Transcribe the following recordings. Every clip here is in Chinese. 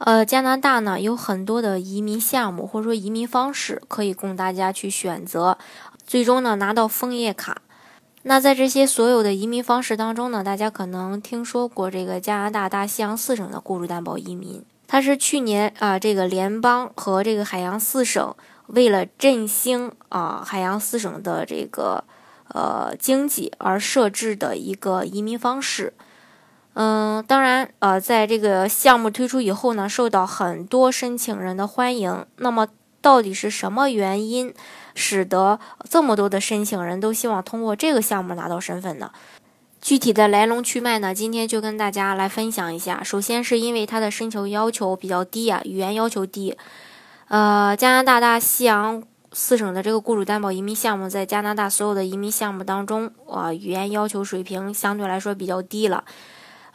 呃，加拿大呢有很多的移民项目或者说移民方式可以供大家去选择，最终呢拿到枫叶卡。那在这些所有的移民方式当中呢，大家可能听说过这个加拿大大西洋四省的雇主担保移民，它是去年啊这个联邦和这个海洋四省为了振兴啊海洋四省的这个呃经济而设置的一个移民方式。嗯，当然，呃，在这个项目推出以后呢，受到很多申请人的欢迎。那么，到底是什么原因使得这么多的申请人都希望通过这个项目拿到身份呢？具体的来龙去脉呢，今天就跟大家来分享一下。首先是因为它的申请要求比较低啊，语言要求低。呃，加拿大大西洋四省的这个雇主担保移民项目，在加拿大所有的移民项目当中，啊，语言要求水平相对来说比较低了。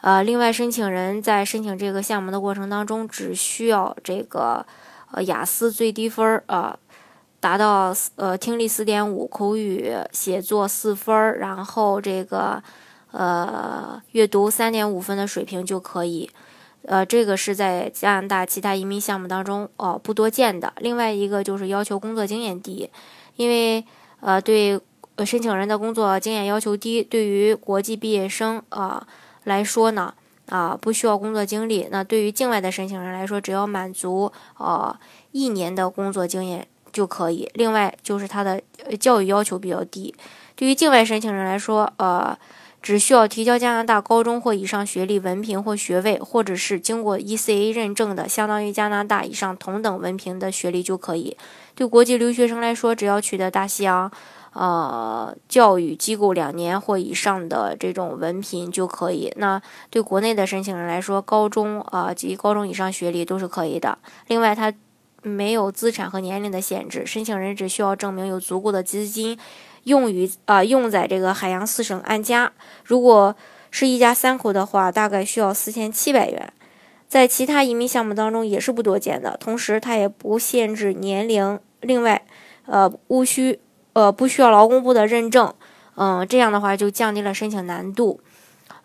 呃，另外，申请人在申请这个项目的过程当中，只需要这个呃雅思最低分儿啊，达到呃听力四点五，口语写作四分儿，然后这个呃阅读三点五分的水平就可以。呃，这个是在加拿大其他移民项目当中哦不多见的。另外一个就是要求工作经验低，因为呃对申请人的工作经验要求低，对于国际毕业生啊。来说呢，啊，不需要工作经历。那对于境外的申请人来说，只要满足呃一年的工作经验就可以。另外就是他的教育要求比较低。对于境外申请人来说，呃，只需要提交加拿大高中或以上学历文凭或学位，或者是经过 ECA 认证的，相当于加拿大以上同等文凭的学历就可以。对国际留学生来说，只要取得大西洋。呃，教育机构两年或以上的这种文凭就可以。那对国内的申请人来说，高中啊及高中以上学历都是可以的。另外，它没有资产和年龄的限制，申请人只需要证明有足够的资金用于啊用在这个海洋四省安家。如果是一家三口的话，大概需要四千七百元。在其他移民项目当中也是不多见的。同时，它也不限制年龄。另外，呃，无需。呃，不需要劳工部的认证，嗯，这样的话就降低了申请难度。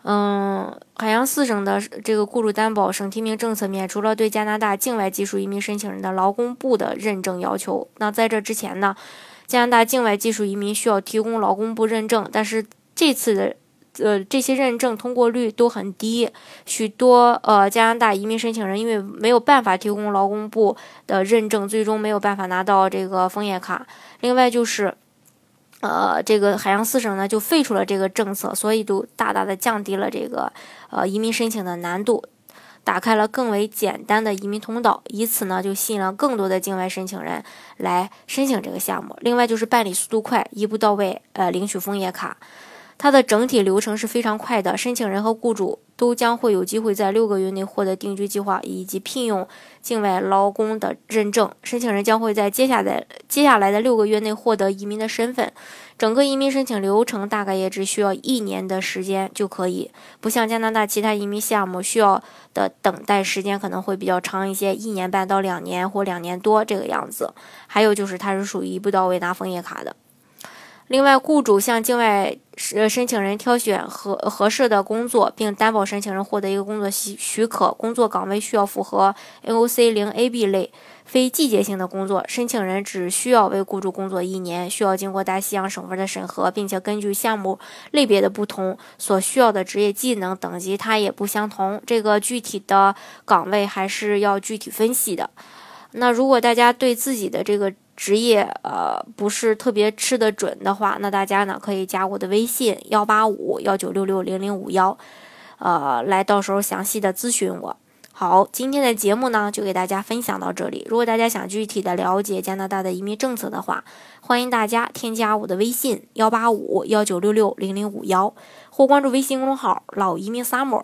嗯，海洋四省的这个雇主担保省提名政策免除了对加拿大境外技术移民申请人的劳工部的认证要求。那在这之前呢，加拿大境外技术移民需要提供劳工部认证，但是这次的呃这些认证通过率都很低，许多呃加拿大移民申请人因为没有办法提供劳工部的认证，最终没有办法拿到这个枫叶卡。另外就是。呃，这个海洋四省呢就废除了这个政策，所以都大大的降低了这个呃移民申请的难度，打开了更为简单的移民通道，以此呢就吸引了更多的境外申请人来申请这个项目。另外就是办理速度快，一步到位，呃，领取枫叶卡。它的整体流程是非常快的，申请人和雇主都将会有机会在六个月内获得定居计划以及聘用境外劳工的认证。申请人将会在接下来接下来的六个月内获得移民的身份。整个移民申请流程大概也只需要一年的时间就可以，不像加拿大其他移民项目需要的等待时间可能会比较长一些，一年半到两年或两年多这个样子。还有就是它是属于一步到位拿枫叶卡的。另外，雇主向境外申申请人挑选合合适的工作，并担保申请人获得一个工作许许可。工作岗位需要符合 NOC 零 AB 类非季节性的工作。申请人只需要为雇主工作一年，需要经过大西洋省份的审核，并且根据项目类别的不同，所需要的职业技能等级它也不相同。这个具体的岗位还是要具体分析的。那如果大家对自己的这个，职业呃不是特别吃得准的话，那大家呢可以加我的微信幺八五幺九六六零零五幺，呃，来到时候详细的咨询我。好，今天的节目呢就给大家分享到这里。如果大家想具体的了解加拿大的移民政策的话，欢迎大家添加我的微信幺八五幺九六六零零五幺，或关注微信公众号老移民 summer。